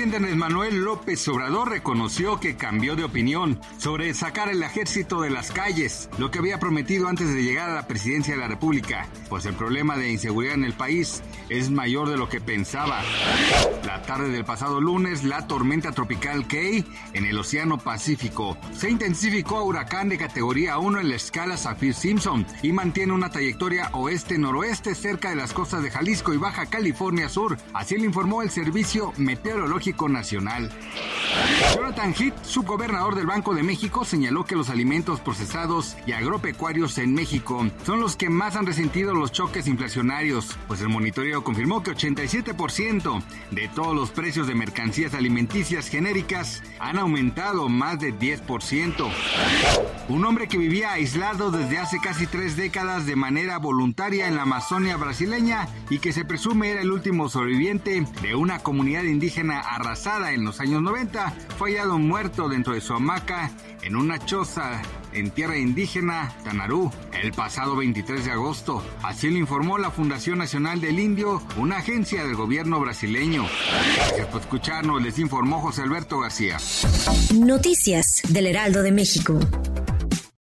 Presidente Manuel López Obrador reconoció que cambió de opinión sobre sacar el ejército de las calles, lo que había prometido antes de llegar a la presidencia de la República, pues el problema de inseguridad en el país es mayor de lo que pensaba. La tarde del pasado lunes, la tormenta tropical Kay en el Océano Pacífico se intensificó a huracán de categoría 1 en la escala Saffir-Simpson y mantiene una trayectoria oeste-noroeste cerca de las costas de Jalisco y Baja California Sur, así lo informó el Servicio Meteorológico Nacional. Jonathan Heath, subgobernador del Banco de México, señaló que los alimentos procesados y agropecuarios en México son los que más han resentido los choques inflacionarios, pues el monitoreo confirmó que 87% de todos los precios de mercancías alimenticias genéricas han aumentado más de 10%. Un hombre que vivía aislado desde hace casi tres décadas de manera voluntaria en la Amazonia brasileña y que se presume era el último sobreviviente de una comunidad indígena arrasada en los años 90, fue hallado muerto dentro de su hamaca en una choza en tierra indígena Tanarú el pasado 23 de agosto. Así lo informó la Fundación Nacional del Indio, una agencia del gobierno brasileño. Gracias por escucharnos, les informó José Alberto García. Noticias del Heraldo de México.